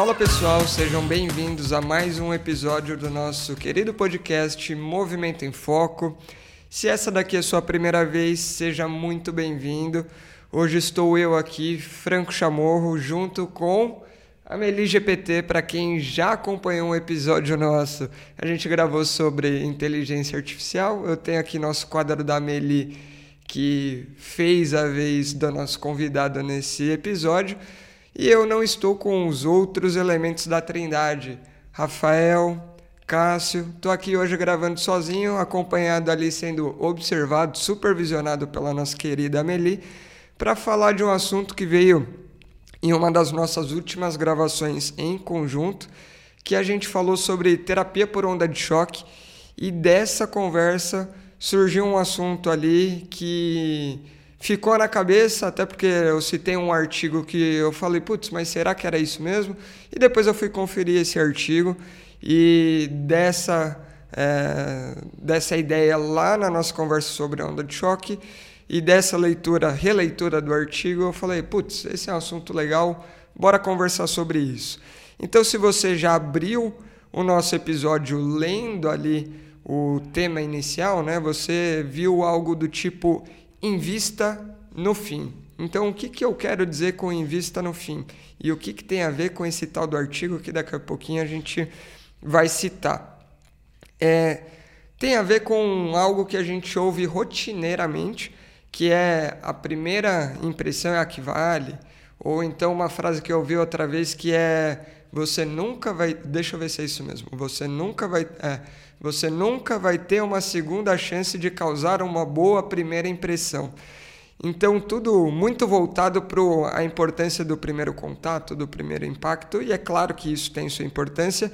Fala pessoal, sejam bem-vindos a mais um episódio do nosso querido podcast Movimento em Foco. Se essa daqui é sua primeira vez, seja muito bem-vindo. Hoje estou eu aqui, Franco Chamorro, junto com a Meli GPT. Para quem já acompanhou um episódio nosso, a gente gravou sobre inteligência artificial. Eu tenho aqui nosso quadro da Meli, que fez a vez do nosso convidado nesse episódio. E eu não estou com os outros elementos da Trindade. Rafael, Cássio, estou aqui hoje gravando sozinho, acompanhado ali sendo observado, supervisionado pela nossa querida Amelie, para falar de um assunto que veio em uma das nossas últimas gravações em conjunto, que a gente falou sobre terapia por onda de choque, e dessa conversa surgiu um assunto ali que ficou na cabeça, até porque eu citei um artigo que eu falei, putz, mas será que era isso mesmo? E depois eu fui conferir esse artigo e dessa, é, dessa ideia lá na nossa conversa sobre a onda de choque e dessa leitura, releitura do artigo, eu falei, putz, esse é um assunto legal, bora conversar sobre isso. Então, se você já abriu o nosso episódio lendo ali o tema inicial, né, você viu algo do tipo invista no fim. Então, o que, que eu quero dizer com invista no fim? E o que, que tem a ver com esse tal do artigo que daqui a pouquinho a gente vai citar? É, tem a ver com algo que a gente ouve rotineiramente, que é a primeira impressão é a que vale, ou então uma frase que eu ouvi outra vez que é você nunca vai, deixa eu ver se é isso mesmo, você nunca vai, é, você nunca vai ter uma segunda chance de causar uma boa primeira impressão. Então, tudo muito voltado para a importância do primeiro contato, do primeiro impacto, e é claro que isso tem sua importância,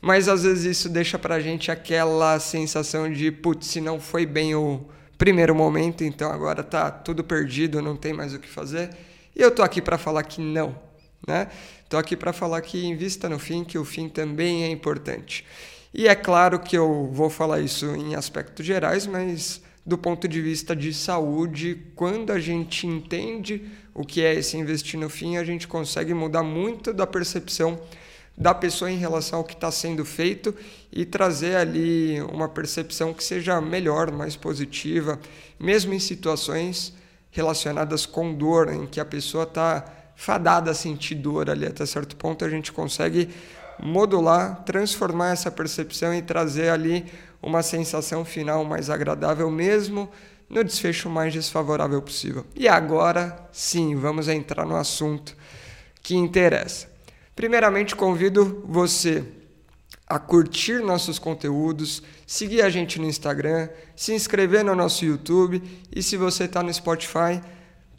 mas às vezes isso deixa para a gente aquela sensação de, putz, se não foi bem o primeiro momento, então agora tá tudo perdido, não tem mais o que fazer. E eu tô aqui para falar que não, né? Tô aqui para falar que invista no fim, que o fim também é importante. E é claro que eu vou falar isso em aspectos gerais, mas do ponto de vista de saúde, quando a gente entende o que é esse investir no fim, a gente consegue mudar muito da percepção da pessoa em relação ao que está sendo feito e trazer ali uma percepção que seja melhor, mais positiva, mesmo em situações relacionadas com dor, em que a pessoa está fadada a sentir dor ali até certo ponto, a gente consegue modular, transformar essa percepção e trazer ali uma sensação final mais agradável, mesmo no desfecho mais desfavorável possível. E agora sim, vamos entrar no assunto que interessa. Primeiramente, convido você a curtir nossos conteúdos, seguir a gente no Instagram, se inscrever no nosso YouTube e se você está no Spotify,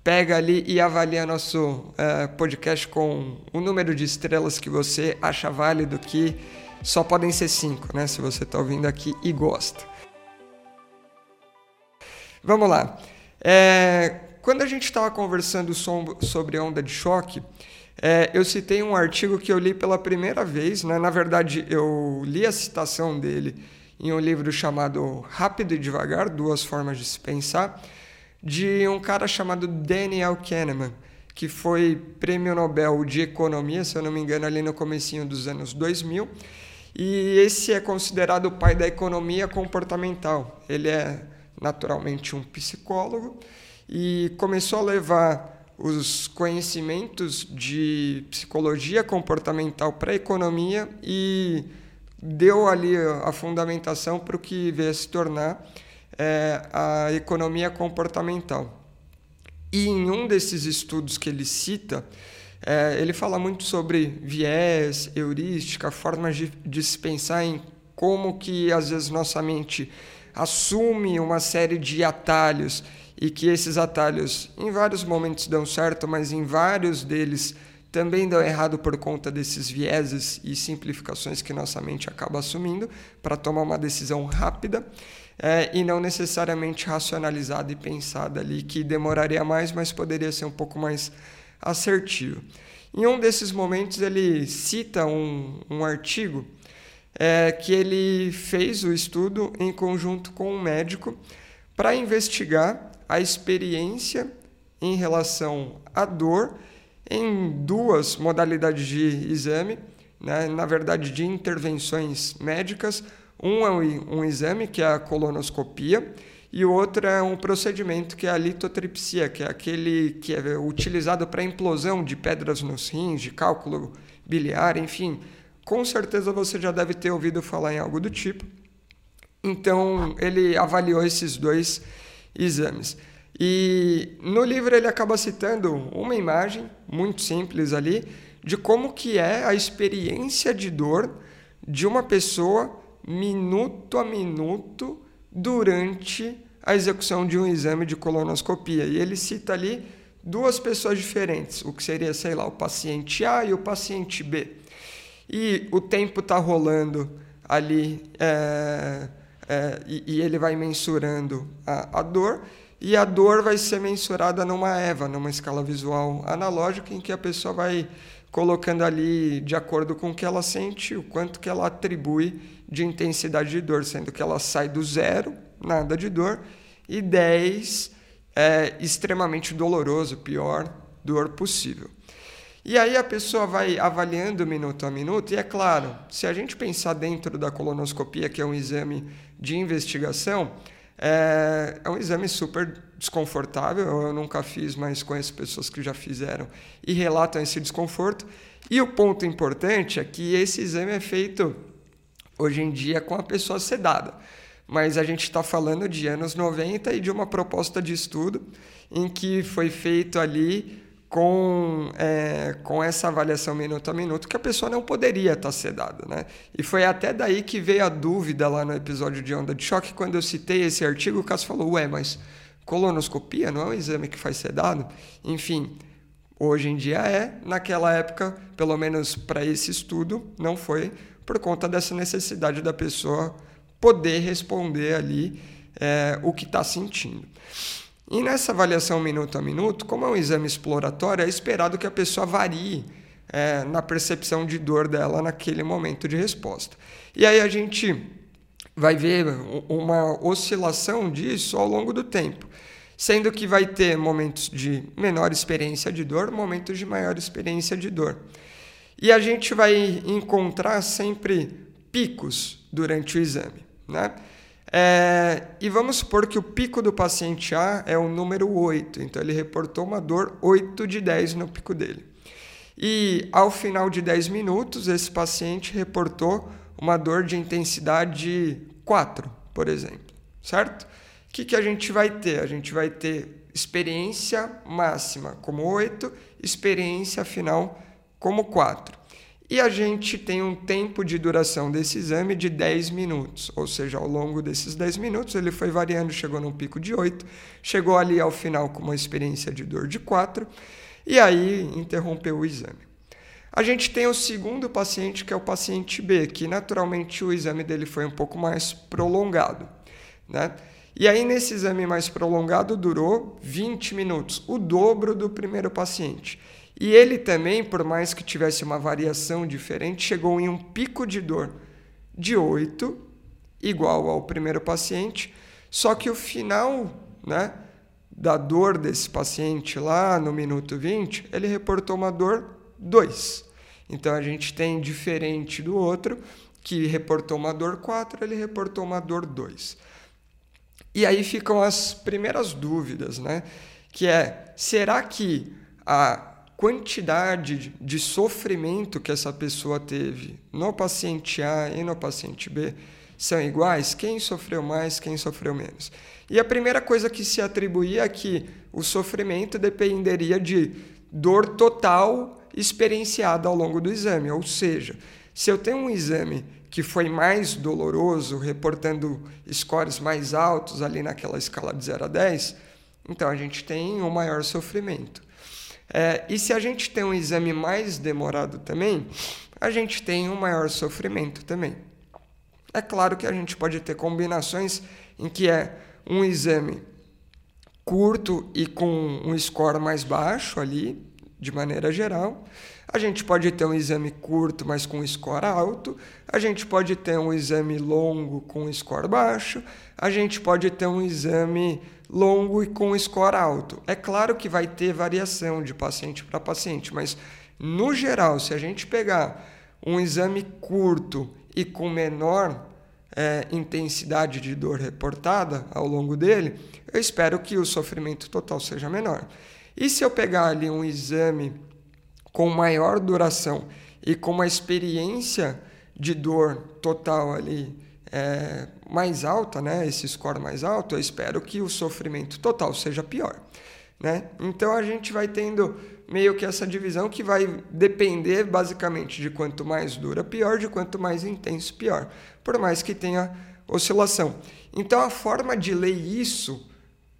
pega ali e avalia nosso uh, podcast com o número de estrelas que você acha válido, que só podem ser cinco, né? Se você está ouvindo aqui e gosta. Vamos lá. É, quando a gente estava conversando sobre onda de choque, é, eu citei um artigo que eu li pela primeira vez. Né? Na verdade, eu li a citação dele em um livro chamado Rápido e Devagar: Duas Formas de Se Pensar de um cara chamado Daniel Kahneman, que foi prêmio Nobel de Economia, se eu não me engano, ali no comecinho dos anos 2000. E esse é considerado o pai da economia comportamental. Ele é naturalmente um psicólogo e começou a levar os conhecimentos de psicologia comportamental para a economia e deu ali a fundamentação para o que veio a se tornar é, a economia comportamental. E em um desses estudos que ele cita, é, ele fala muito sobre viés, heurística, formas de, de se pensar em como que às vezes nossa mente assume uma série de atalhos e que esses atalhos em vários momentos dão certo, mas em vários deles também dão errado por conta desses vieses e simplificações que nossa mente acaba assumindo para tomar uma decisão rápida é, e não necessariamente racionalizada e pensada ali, que demoraria mais, mas poderia ser um pouco mais assertivo. Em um desses momentos, ele cita um, um artigo é, que ele fez o estudo em conjunto com um médico para investigar a experiência em relação à dor em duas modalidades de exame, né? na verdade, de intervenções médicas. Um é um exame, que é a colonoscopia, e o outro é um procedimento que é a litotripsia, que é aquele que é utilizado para implosão de pedras nos rins, de cálculo biliar, enfim. Com certeza você já deve ter ouvido falar em algo do tipo. Então, ele avaliou esses dois exames. E no livro ele acaba citando uma imagem muito simples ali de como que é a experiência de dor de uma pessoa minuto a minuto durante a execução de um exame de colonoscopia. E ele cita ali duas pessoas diferentes, o que seria, sei lá, o paciente A e o paciente B. E o tempo está rolando ali é, é, e, e, ele vai mensurando a, a dor e a dor vai ser mensurada numa EVA, numa escala visual analógica, em que a pessoa vai colocando ali de acordo com o que ela sente, o quanto que ela atribui de intensidade de dor, sendo que ela sai do zero, nada de dor, e 10 é extremamente doloroso, pior dor possível. E aí a pessoa vai avaliando minuto a minuto, e é claro, se a gente pensar dentro da colonoscopia, que é um exame de investigação, é, é um exame super desconfortável. Eu nunca fiz, mas conheço pessoas que já fizeram e relatam esse desconforto. E o ponto importante é que esse exame é feito hoje em dia com a pessoa sedada. Mas a gente está falando de anos 90 e de uma proposta de estudo em que foi feito ali com, é, com essa avaliação minuto a minuto que a pessoa não poderia estar sedada. Né? E foi até daí que veio a dúvida lá no episódio de onda de choque, quando eu citei esse artigo, o Cássio falou, ué, mas colonoscopia não é um exame que faz sedado? Enfim, hoje em dia é, naquela época, pelo menos para esse estudo, não foi, por conta dessa necessidade da pessoa poder responder ali é, o que está sentindo. E nessa avaliação minuto a minuto, como é um exame exploratório, é esperado que a pessoa varie é, na percepção de dor dela naquele momento de resposta. E aí a gente vai ver uma oscilação disso ao longo do tempo, sendo que vai ter momentos de menor experiência de dor, momentos de maior experiência de dor. E a gente vai encontrar sempre picos durante o exame. Né? É, e vamos supor que o pico do paciente A é o número 8, então ele reportou uma dor 8 de 10 no pico dele. E ao final de 10 minutos, esse paciente reportou uma dor de intensidade 4, por exemplo, certo? O que, que a gente vai ter? A gente vai ter experiência máxima como 8, experiência final como 4. E a gente tem um tempo de duração desse exame de 10 minutos, ou seja, ao longo desses 10 minutos ele foi variando, chegou num pico de 8, chegou ali ao final com uma experiência de dor de 4, e aí interrompeu o exame. A gente tem o segundo paciente, que é o paciente B, que naturalmente o exame dele foi um pouco mais prolongado. Né? E aí, nesse exame mais prolongado, durou 20 minutos, o dobro do primeiro paciente. E ele também, por mais que tivesse uma variação diferente, chegou em um pico de dor de 8, igual ao primeiro paciente, só que o final né, da dor desse paciente lá no minuto 20, ele reportou uma dor 2. Então a gente tem diferente do outro, que reportou uma dor 4, ele reportou uma dor 2. E aí ficam as primeiras dúvidas, né? Que é, será que a quantidade de sofrimento que essa pessoa teve no paciente A e no paciente B são iguais? Quem sofreu mais, quem sofreu menos? E a primeira coisa que se atribuía é que o sofrimento dependeria de dor total experienciada ao longo do exame. Ou seja, se eu tenho um exame que foi mais doloroso, reportando scores mais altos ali naquela escala de 0 a 10, então a gente tem um maior sofrimento. É, e se a gente tem um exame mais demorado também, a gente tem um maior sofrimento também. É claro que a gente pode ter combinações em que é um exame curto e com um score mais baixo ali, de maneira geral. A gente pode ter um exame curto, mas com score alto. A gente pode ter um exame longo com score baixo. A gente pode ter um exame longo e com score alto. É claro que vai ter variação de paciente para paciente, mas no geral, se a gente pegar um exame curto e com menor é, intensidade de dor reportada ao longo dele, eu espero que o sofrimento total seja menor. E se eu pegar ali um exame com maior duração e com uma experiência de dor total ali é, mais alta, né, esse score mais alto, eu espero que o sofrimento total seja pior. Né? Então a gente vai tendo meio que essa divisão que vai depender basicamente de quanto mais dura, pior, de quanto mais intenso, pior, por mais que tenha oscilação. Então a forma de ler isso,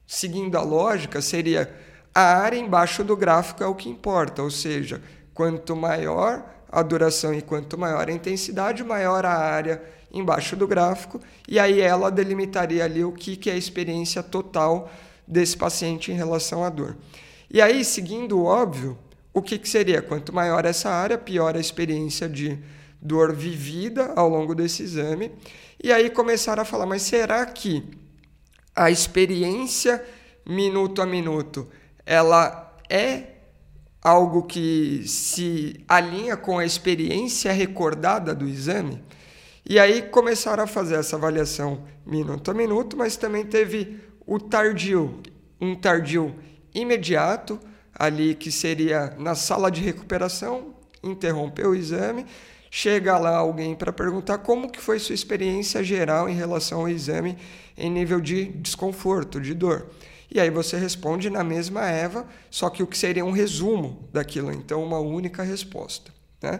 seguindo a lógica, seria a área embaixo do gráfico é o que importa, ou seja, quanto maior a duração e quanto maior a intensidade, maior a área embaixo do gráfico, e aí ela delimitaria ali o que, que é a experiência total desse paciente em relação à dor. E aí, seguindo o óbvio, o que, que seria? Quanto maior essa área, pior a experiência de dor vivida ao longo desse exame. E aí começaram a falar, mas será que a experiência minuto a minuto, ela é algo que se alinha com a experiência recordada do exame? E aí começaram a fazer essa avaliação minuto a minuto, mas também teve o tardio, um tardio imediato, ali que seria na sala de recuperação, interrompeu o exame, chega lá alguém para perguntar como que foi sua experiência geral em relação ao exame em nível de desconforto, de dor. E aí você responde na mesma Eva, só que o que seria um resumo daquilo, então uma única resposta. Né?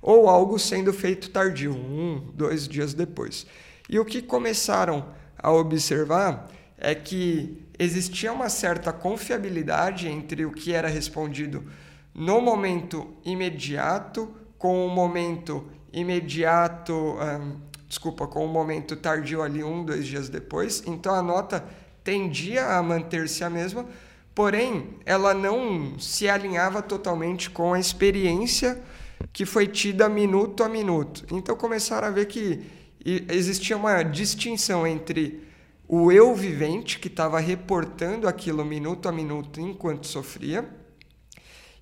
Ou algo sendo feito tardio, um, dois dias depois. E o que começaram a observar é que existia uma certa confiabilidade entre o que era respondido no momento imediato com o momento imediato, um, desculpa, com o momento tardio ali um, dois dias depois. Então a nota tendia a manter-se a mesma, porém ela não se alinhava totalmente com a experiência que foi tida minuto a minuto. Então começaram a ver que existia uma distinção entre o eu vivente, que estava reportando aquilo minuto a minuto enquanto sofria,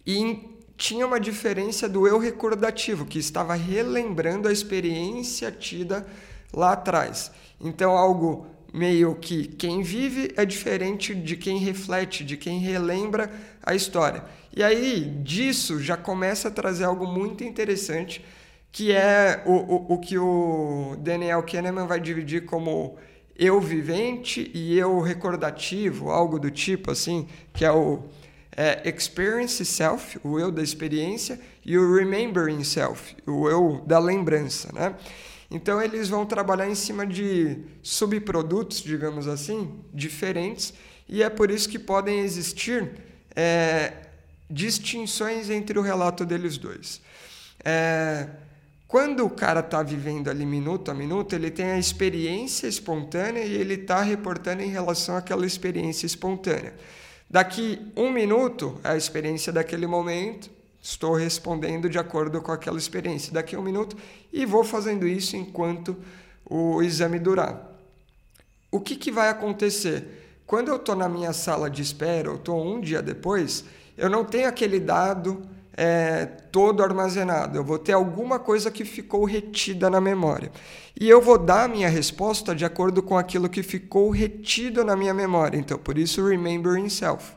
e tinha uma diferença do eu recordativo, que estava relembrando a experiência tida lá atrás. Então, algo meio que quem vive é diferente de quem reflete, de quem relembra a história. E aí, disso já começa a trazer algo muito interessante, que é o, o, o que o Daniel Kahneman vai dividir como eu vivente e eu recordativo, algo do tipo assim, que é o é, experience self, o eu da experiência, e o remembering self, o eu da lembrança, né? Então eles vão trabalhar em cima de subprodutos, digamos assim, diferentes, e é por isso que podem existir é, distinções entre o relato deles dois. É, quando o cara está vivendo ali minuto a minuto, ele tem a experiência espontânea e ele está reportando em relação àquela experiência espontânea. Daqui um minuto, é a experiência daquele momento, estou respondendo de acordo com aquela experiência. Daqui um minuto, e vou fazendo isso enquanto o exame durar. O que, que vai acontecer? Quando eu estou na minha sala de espera, ou estou um dia depois, eu não tenho aquele dado é, todo armazenado. Eu vou ter alguma coisa que ficou retida na memória. E eu vou dar a minha resposta de acordo com aquilo que ficou retido na minha memória. Então, por isso, remembering self.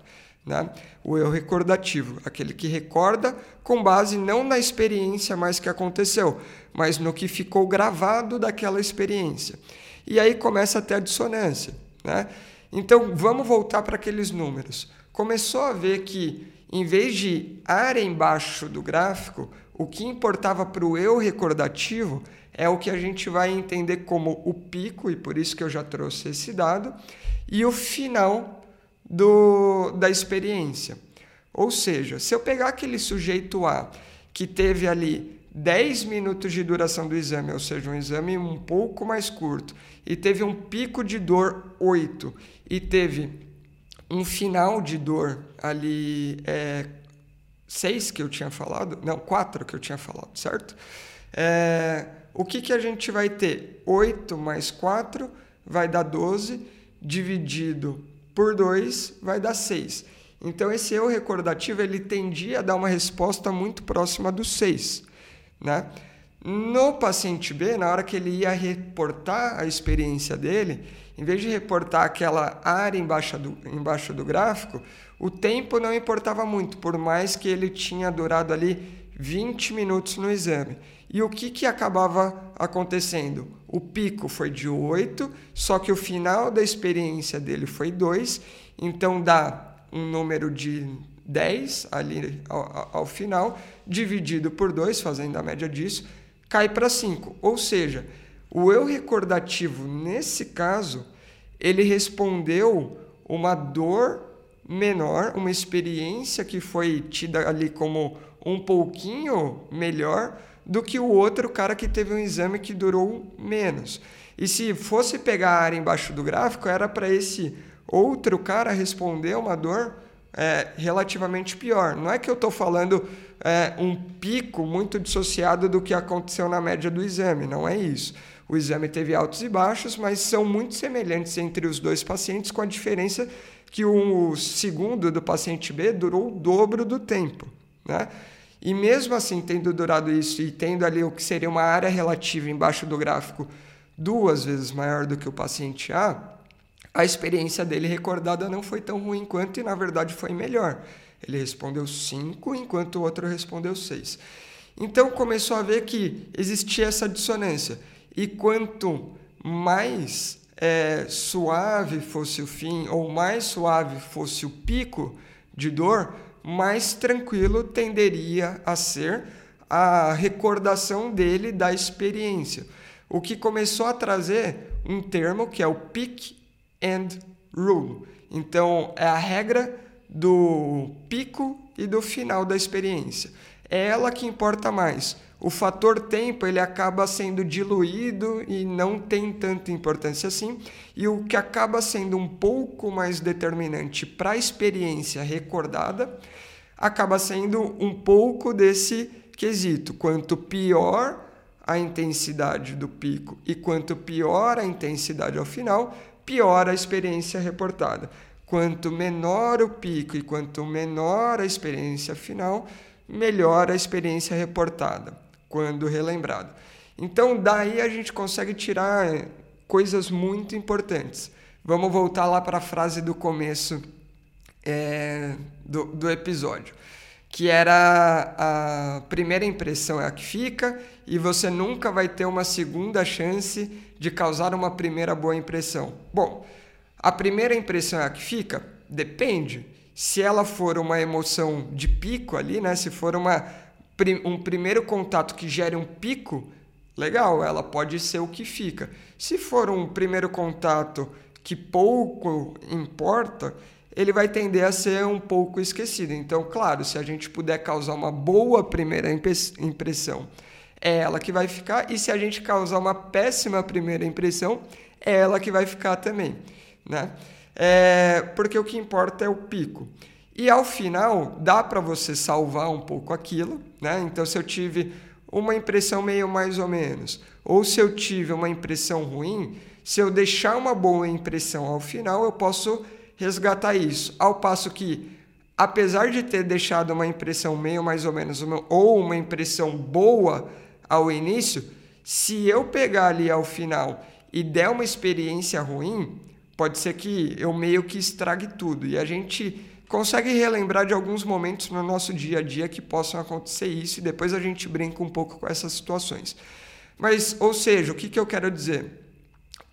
Né? O eu recordativo, aquele que recorda com base não na experiência mais que aconteceu, mas no que ficou gravado daquela experiência. E aí começa até a dissonância. Né? Então, vamos voltar para aqueles números. Começou a ver que em vez de área embaixo do gráfico, o que importava para o eu recordativo é o que a gente vai entender como o pico, e por isso que eu já trouxe esse dado, e o final do, da experiência. Ou seja, se eu pegar aquele sujeito A que teve ali 10 minutos de duração do exame, ou seja, um exame um pouco mais curto, e teve um pico de dor 8, e teve um final de dor ali, é, seis que eu tinha falado, não, quatro que eu tinha falado, certo? É, o que, que a gente vai ter? 8 mais 4 vai dar 12, dividido por 2 vai dar 6. Então esse eu recordativo ele tendia a dar uma resposta muito próxima do 6, né? No paciente B, na hora que ele ia reportar a experiência dele, em vez de reportar aquela área embaixo do, embaixo do gráfico, o tempo não importava muito, por mais que ele tinha durado ali 20 minutos no exame. E o que, que acabava acontecendo? O pico foi de 8, só que o final da experiência dele foi 2, então dá um número de 10 ali ao, ao final, dividido por 2, fazendo a média disso, cai para 5. Ou seja, o eu recordativo, nesse caso, ele respondeu uma dor menor, uma experiência que foi tida ali como um pouquinho melhor do que o outro cara que teve um exame que durou menos. E se fosse pegar a área embaixo do gráfico, era para esse outro cara responder uma dor é, relativamente pior. Não é que eu estou falando é, um pico muito dissociado do que aconteceu na média do exame, não é isso. O exame teve altos e baixos, mas são muito semelhantes entre os dois pacientes, com a diferença que o segundo do paciente B durou o dobro do tempo. Né? E mesmo assim, tendo durado isso e tendo ali o que seria uma área relativa embaixo do gráfico duas vezes maior do que o paciente A, a experiência dele recordada não foi tão ruim quanto e, na verdade, foi melhor. Ele respondeu 5, enquanto o outro respondeu 6. Então começou a ver que existia essa dissonância. E quanto mais é, suave fosse o fim, ou mais suave fosse o pico de dor, mais tranquilo tenderia a ser a recordação dele da experiência. O que começou a trazer um termo que é o peak and rule. Então, é a regra do pico e do final da experiência. É ela que importa mais. O fator tempo ele acaba sendo diluído e não tem tanta importância assim. E o que acaba sendo um pouco mais determinante para a experiência recordada acaba sendo um pouco desse quesito. Quanto pior a intensidade do pico e quanto pior a intensidade ao final, pior a experiência reportada. Quanto menor o pico e quanto menor a experiência final, melhor a experiência reportada, quando relembrado. Então, daí a gente consegue tirar coisas muito importantes. Vamos voltar lá para a frase do começo é, do, do episódio, que era a primeira impressão é a que fica e você nunca vai ter uma segunda chance de causar uma primeira boa impressão. Bom, a primeira impressão é a que fica? Depende. Se ela for uma emoção de pico ali, né? Se for uma, um primeiro contato que gere um pico, legal, ela pode ser o que fica. Se for um primeiro contato que pouco importa, ele vai tender a ser um pouco esquecido. Então, claro, se a gente puder causar uma boa primeira impressão, é ela que vai ficar, e se a gente causar uma péssima primeira impressão, é ela que vai ficar também né? É, porque o que importa é o pico. E ao final, dá para você salvar um pouco aquilo, né? Então, se eu tive uma impressão meio mais ou menos, ou se eu tive uma impressão ruim, se eu deixar uma boa impressão ao final, eu posso resgatar isso. Ao passo que, apesar de ter deixado uma impressão meio mais ou menos, ou uma impressão boa ao início, se eu pegar ali ao final e der uma experiência ruim, pode ser que eu meio que estrague tudo. E a gente consegue relembrar de alguns momentos no nosso dia a dia que possam acontecer isso e depois a gente brinca um pouco com essas situações. Mas, ou seja, o que, que eu quero dizer?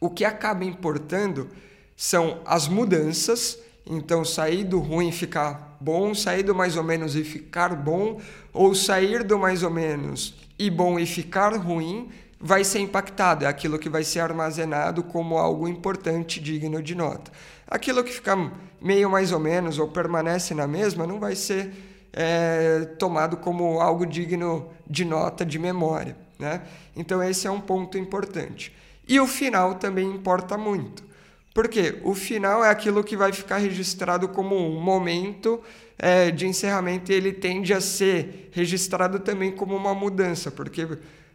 O que acaba importando são as mudanças, então sair do ruim e ficar bom, sair do mais ou menos e ficar bom, ou sair do mais ou menos e bom e ficar ruim, vai ser impactado, é aquilo que vai ser armazenado como algo importante, digno de nota. Aquilo que fica meio mais ou menos ou permanece na mesma não vai ser é, tomado como algo digno de nota, de memória. Né? Então, esse é um ponto importante. E o final também importa muito. Porque o final é aquilo que vai ficar registrado como um momento é, de encerramento ele tende a ser registrado também como uma mudança, porque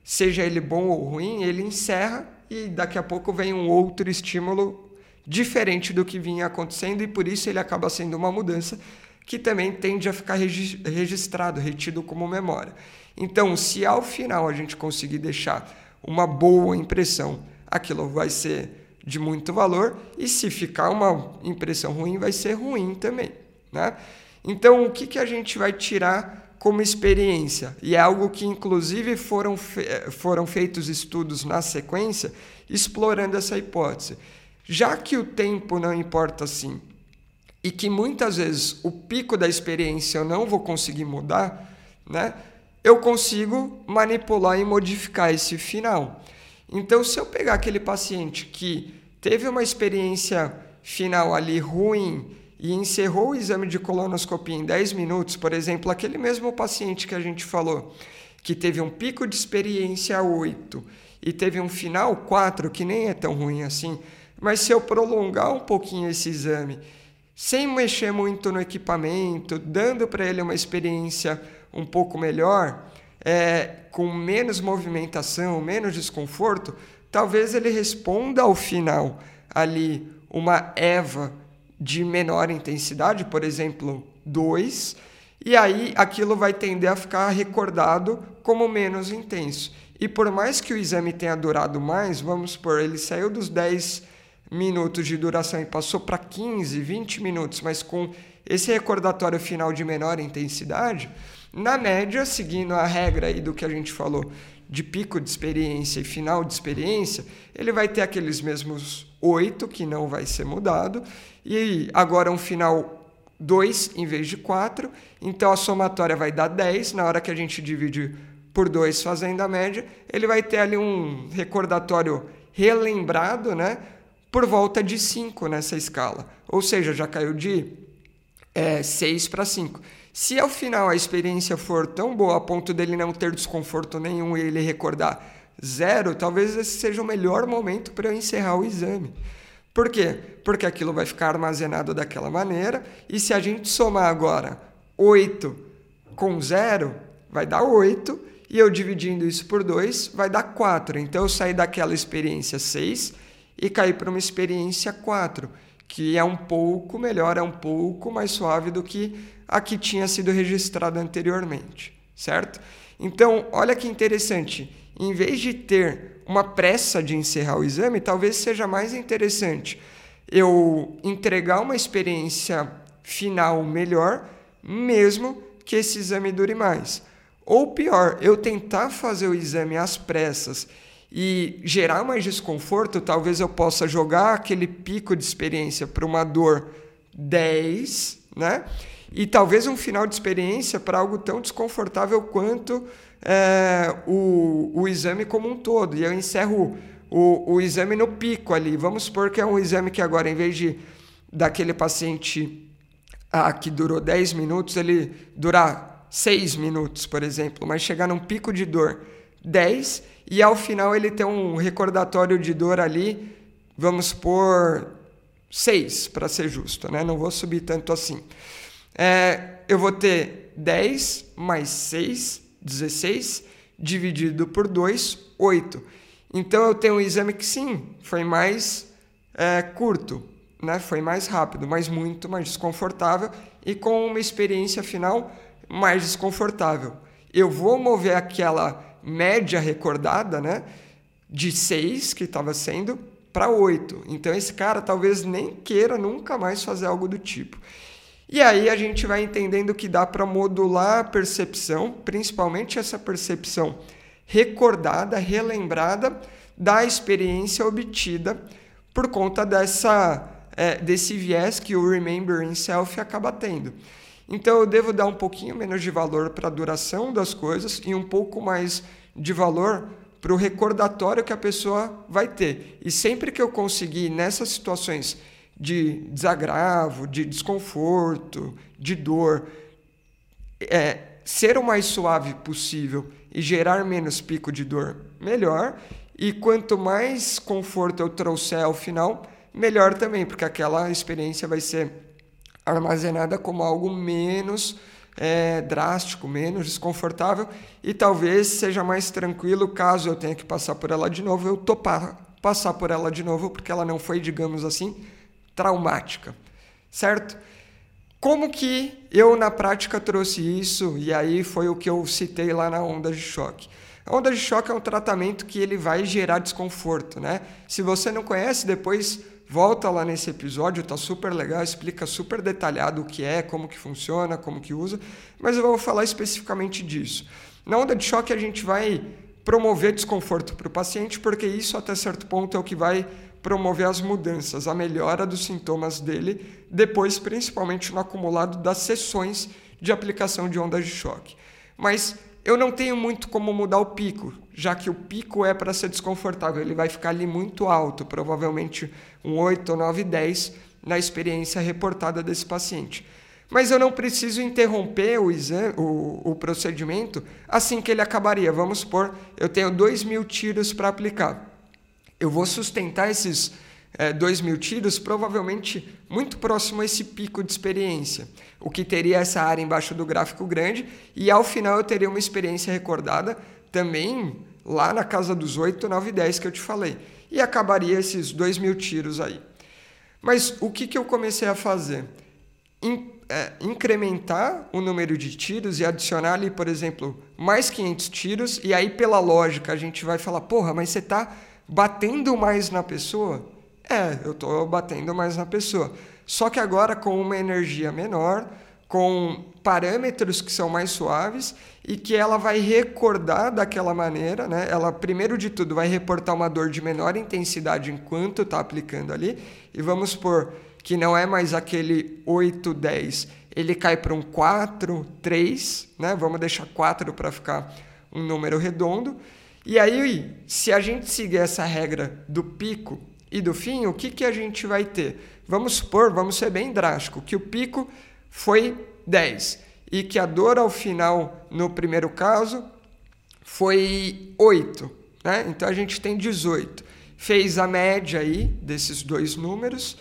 seja ele bom ou ruim, ele encerra e daqui a pouco vem um outro estímulo diferente do que vinha acontecendo e por isso ele acaba sendo uma mudança que também tende a ficar registrado, retido como memória. Então, se ao final a gente conseguir deixar uma boa impressão, aquilo vai ser de muito valor, e se ficar uma impressão ruim, vai ser ruim também. Né? Então, o que, que a gente vai tirar como experiência? E é algo que, inclusive, foram, fe foram feitos estudos na sequência explorando essa hipótese. Já que o tempo não importa assim, e que muitas vezes o pico da experiência eu não vou conseguir mudar, né? Eu consigo manipular e modificar esse final. Então, se eu pegar aquele paciente que teve uma experiência final ali ruim e encerrou o exame de colonoscopia em 10 minutos, por exemplo, aquele mesmo paciente que a gente falou, que teve um pico de experiência 8 e teve um final 4, que nem é tão ruim assim, mas se eu prolongar um pouquinho esse exame sem mexer muito no equipamento, dando para ele uma experiência um pouco melhor, é, com menos movimentação, menos desconforto, talvez ele responda ao final ali uma EVA de menor intensidade, por exemplo, 2, e aí aquilo vai tender a ficar recordado como menos intenso. E por mais que o exame tenha durado mais, vamos supor, ele saiu dos 10 minutos de duração e passou para 15, 20 minutos, mas com esse recordatório final de menor intensidade, na média, seguindo a regra aí do que a gente falou de pico de experiência e final de experiência, ele vai ter aqueles mesmos 8, que não vai ser mudado, e agora um final 2 em vez de 4, então a somatória vai dar 10, na hora que a gente divide por 2 fazendo a média, ele vai ter ali um recordatório relembrado, né? por volta de 5 nessa escala. Ou seja, já caiu de é, 6 para 5. Se ao final a experiência for tão boa a ponto dele não ter desconforto nenhum e ele recordar zero, talvez esse seja o melhor momento para eu encerrar o exame. Por quê? Porque aquilo vai ficar armazenado daquela maneira e se a gente somar agora 8 com zero, vai dar 8 e eu dividindo isso por 2 vai dar 4. Então eu saí daquela experiência 6 e cair para uma experiência 4, que é um pouco melhor, é um pouco mais suave do que a que tinha sido registrada anteriormente, certo? Então, olha que interessante, em vez de ter uma pressa de encerrar o exame, talvez seja mais interessante eu entregar uma experiência final melhor, mesmo que esse exame dure mais. Ou pior, eu tentar fazer o exame às pressas e gerar mais desconforto, talvez eu possa jogar aquele pico de experiência para uma dor 10, né? E talvez um final de experiência para algo tão desconfortável quanto é, o, o exame como um todo. E eu encerro o, o exame no pico ali. Vamos supor que é um exame que agora, em vez de daquele paciente ah, que durou 10 minutos, ele durar 6 minutos, por exemplo, mas chegar num pico de dor 10 e ao final ele tem um recordatório de dor ali, vamos por 6 para ser justo, né? Não vou subir tanto assim. É, eu vou ter 10 mais 6, 16, dividido por 2, 8. Então eu tenho um exame que sim, foi mais é, curto, né? foi mais rápido, mas muito mais desconfortável e com uma experiência final mais desconfortável. Eu vou mover aquela média recordada, né? De 6 que estava sendo para 8. Então esse cara talvez nem queira nunca mais fazer algo do tipo. E aí a gente vai entendendo que dá para modular a percepção, principalmente essa percepção recordada, relembrada da experiência obtida por conta dessa, é, desse viés que o Remembering Self acaba tendo. Então eu devo dar um pouquinho menos de valor para a duração das coisas e um pouco mais de valor para o recordatório que a pessoa vai ter. E sempre que eu conseguir nessas situações de desagravo, de desconforto, de dor, é, ser o mais suave possível e gerar menos pico de dor, melhor. E quanto mais conforto eu trouxer ao final, melhor também, porque aquela experiência vai ser armazenada como algo menos é, drástico, menos desconfortável e talvez seja mais tranquilo caso eu tenha que passar por ela de novo, eu topar passar por ela de novo, porque ela não foi, digamos assim, traumática, certo? Como que eu na prática trouxe isso e aí foi o que eu citei lá na onda de choque. A onda de choque é um tratamento que ele vai gerar desconforto, né? Se você não conhece, depois volta lá nesse episódio, tá super legal, explica super detalhado o que é, como que funciona, como que usa, mas eu vou falar especificamente disso. Na onda de choque a gente vai promover desconforto para o paciente, porque isso até certo ponto é o que vai promover as mudanças, a melhora dos sintomas dele, depois principalmente no acumulado das sessões de aplicação de ondas de choque. Mas eu não tenho muito como mudar o pico, já que o pico é para ser desconfortável, ele vai ficar ali muito alto, provavelmente um 8, 9, 10 na experiência reportada desse paciente. Mas eu não preciso interromper o, exame, o, o procedimento assim que ele acabaria. Vamos supor, eu tenho 2 mil tiros para aplicar. Eu vou sustentar esses é, 2 mil tiros provavelmente muito próximo a esse pico de experiência, o que teria essa área embaixo do gráfico grande, e ao final eu teria uma experiência recordada também lá na casa dos 8, 9, 10 que eu te falei, e acabaria esses 2 mil tiros aí. Mas o que, que eu comecei a fazer? In, é, incrementar o número de tiros e adicionar ali, por exemplo, mais 500 tiros, e aí pela lógica a gente vai falar, porra, mas você está batendo mais na pessoa? É, eu estou batendo mais na pessoa. Só que agora com uma energia menor, com parâmetros que são mais suaves e que ela vai recordar daquela maneira, né? Ela primeiro de tudo vai reportar uma dor de menor intensidade enquanto está aplicando ali e vamos supor que não é mais aquele 8, 10, ele cai para um 4, 3, né? Vamos deixar 4 para ficar um número redondo. E aí, se a gente seguir essa regra do pico e do fim, o que, que a gente vai ter? Vamos supor, vamos ser bem drástico, que o pico foi 10 e que a dor ao final, no primeiro caso, foi 8. Né? Então a gente tem 18. Fez a média aí desses dois números,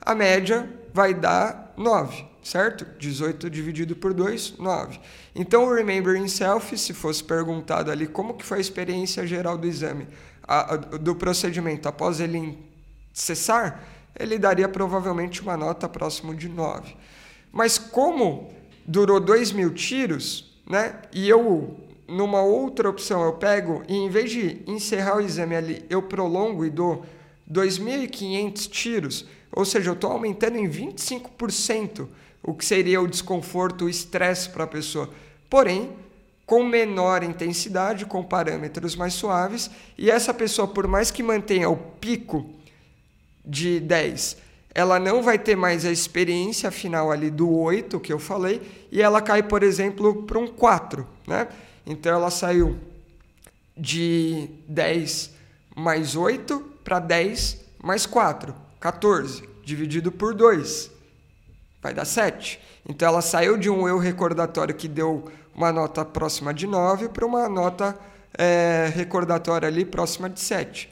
a média vai dar 9, certo? 18 dividido por 2, 9. Então o Remembering Self, se fosse perguntado ali como que foi a experiência geral do exame, a, a, do procedimento após ele cessar, ele daria provavelmente uma nota próximo de 9. Mas como durou 2 mil tiros, né, e eu, numa outra opção, eu pego e em vez de encerrar o exame ali, eu prolongo e dou 2.500 tiros, ou seja, eu estou aumentando em 25% o que seria o desconforto, o estresse para a pessoa. Porém, com menor intensidade, com parâmetros mais suaves, e essa pessoa, por mais que mantenha o pico de 10, ela não vai ter mais a experiência final ali do 8 que eu falei, e ela cai, por exemplo, para um 4. Né? Então ela saiu de 10 mais 8 para 10 mais 4, 14, dividido por 2, vai dar 7. Então ela saiu de um eu recordatório que deu uma nota próxima de 9 para uma nota é, recordatória ali próxima de 7.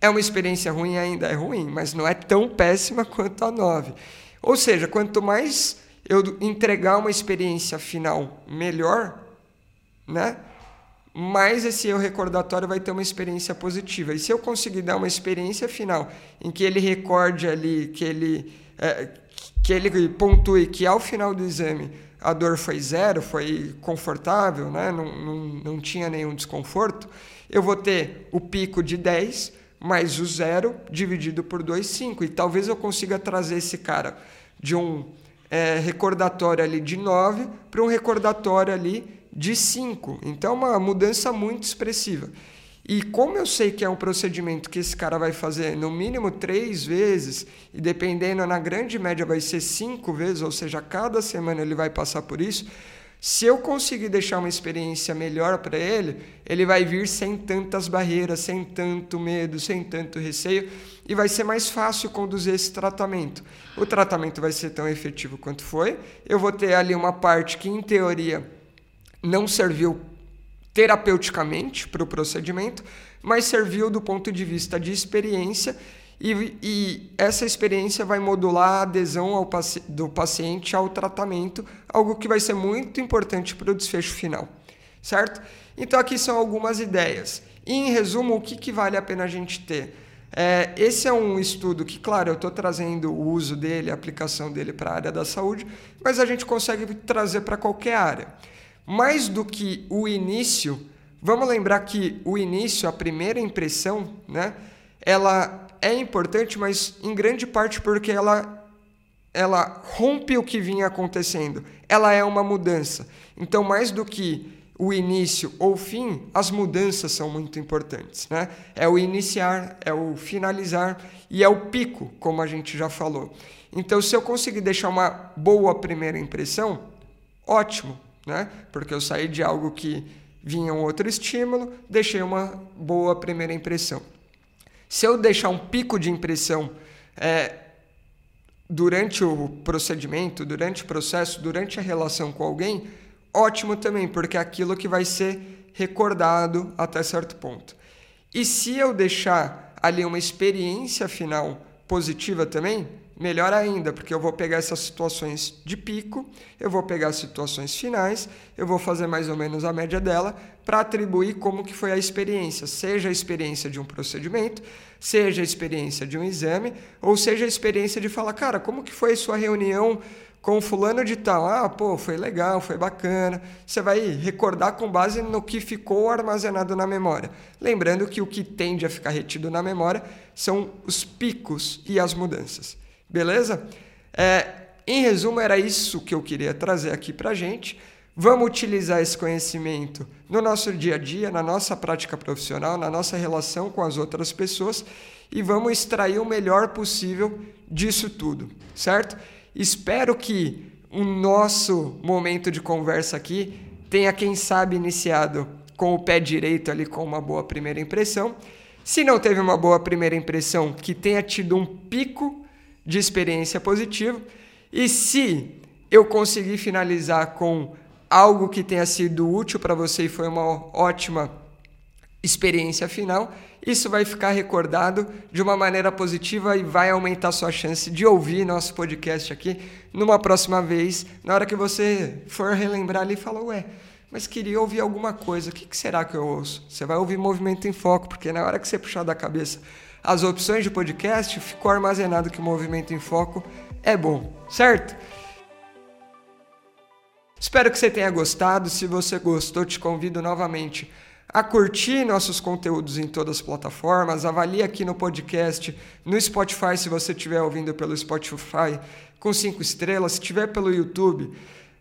É uma experiência ruim, ainda é ruim, mas não é tão péssima quanto a 9. Ou seja, quanto mais eu entregar uma experiência final melhor, né? mais esse eu recordatório vai ter uma experiência positiva. E se eu conseguir dar uma experiência final em que ele recorde ali, que ele, é, que ele pontue que ao final do exame a dor foi zero, foi confortável, né? não, não, não tinha nenhum desconforto, eu vou ter o pico de 10 mais o zero dividido por 2, 5. E talvez eu consiga trazer esse cara de um é, recordatório ali de 9 para um recordatório ali de 5. Então, é uma mudança muito expressiva. E como eu sei que é um procedimento que esse cara vai fazer no mínimo três vezes, e dependendo na grande média vai ser cinco vezes, ou seja, cada semana ele vai passar por isso, se eu conseguir deixar uma experiência melhor para ele, ele vai vir sem tantas barreiras, sem tanto medo, sem tanto receio e vai ser mais fácil conduzir esse tratamento. O tratamento vai ser tão efetivo quanto foi. Eu vou ter ali uma parte que, em teoria, não serviu terapeuticamente para o procedimento, mas serviu do ponto de vista de experiência e, e, essa experiência vai modular a adesão ao, do paciente ao tratamento, algo que vai ser muito importante para o desfecho final, certo? Então aqui são algumas ideias. E, em resumo, o que, que vale a pena a gente ter? É, esse é um estudo que, claro, eu estou trazendo o uso dele, a aplicação dele para a área da saúde, mas a gente consegue trazer para qualquer área. Mais do que o início, vamos lembrar que o início, a primeira impressão, né, ela é importante, mas em grande parte porque ela ela rompe o que vinha acontecendo. Ela é uma mudança. Então, mais do que o início ou o fim, as mudanças são muito importantes. Né? É o iniciar, é o finalizar e é o pico, como a gente já falou. Então, se eu conseguir deixar uma boa primeira impressão, ótimo, né? porque eu saí de algo que vinha um outro estímulo, deixei uma boa primeira impressão. Se eu deixar um pico de impressão é, durante o procedimento, durante o processo, durante a relação com alguém, ótimo também, porque é aquilo que vai ser recordado até certo ponto. E se eu deixar ali uma experiência final positiva também, melhor ainda, porque eu vou pegar essas situações de pico, eu vou pegar as situações finais, eu vou fazer mais ou menos a média dela para atribuir como que foi a experiência, seja a experiência de um procedimento, seja a experiência de um exame, ou seja a experiência de falar, cara, como que foi sua reunião com fulano de tal. Ah, pô, foi legal, foi bacana. Você vai recordar com base no que ficou armazenado na memória. Lembrando que o que tende a ficar retido na memória são os picos e as mudanças. Beleza? É, em resumo, era isso que eu queria trazer aqui para gente. Vamos utilizar esse conhecimento no nosso dia a dia, na nossa prática profissional, na nossa relação com as outras pessoas e vamos extrair o melhor possível disso tudo, certo? Espero que o nosso momento de conversa aqui tenha, quem sabe, iniciado com o pé direito ali, com uma boa primeira impressão. Se não teve uma boa primeira impressão, que tenha tido um pico de experiência positiva. E se eu conseguir finalizar com algo que tenha sido útil para você e foi uma ótima experiência final, isso vai ficar recordado de uma maneira positiva e vai aumentar sua chance de ouvir nosso podcast aqui numa próxima vez, na hora que você for relembrar ali e falar, ué, mas queria ouvir alguma coisa, o que, que será que eu ouço? Você vai ouvir Movimento em Foco, porque na hora que você puxar da cabeça as opções de podcast, ficou armazenado que o Movimento em Foco é bom, certo? Espero que você tenha gostado. Se você gostou, te convido novamente a curtir nossos conteúdos em todas as plataformas, avalie aqui no podcast, no Spotify, se você estiver ouvindo pelo Spotify, com cinco estrelas. Se estiver pelo YouTube,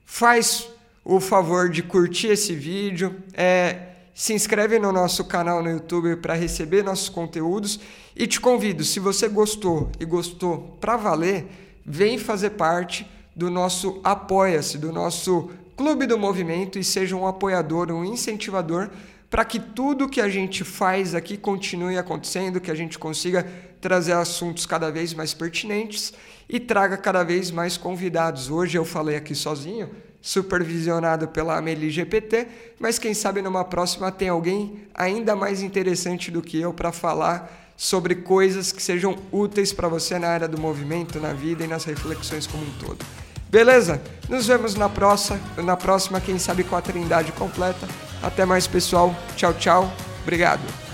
faz o favor de curtir esse vídeo, é, se inscreve no nosso canal no YouTube para receber nossos conteúdos e te convido, se você gostou e gostou para valer, vem fazer parte do nosso Apoia-se, do nosso Clube do Movimento e seja um apoiador, um incentivador para que tudo que a gente faz aqui continue acontecendo, que a gente consiga trazer assuntos cada vez mais pertinentes e traga cada vez mais convidados. Hoje eu falei aqui sozinho, supervisionado pela Amelie GPT, mas quem sabe numa próxima tem alguém ainda mais interessante do que eu para falar sobre coisas que sejam úteis para você na área do movimento, na vida e nas reflexões como um todo. Beleza? Nos vemos na próxima, na próxima, quem sabe com a Trindade completa. Até mais, pessoal. Tchau, tchau. Obrigado.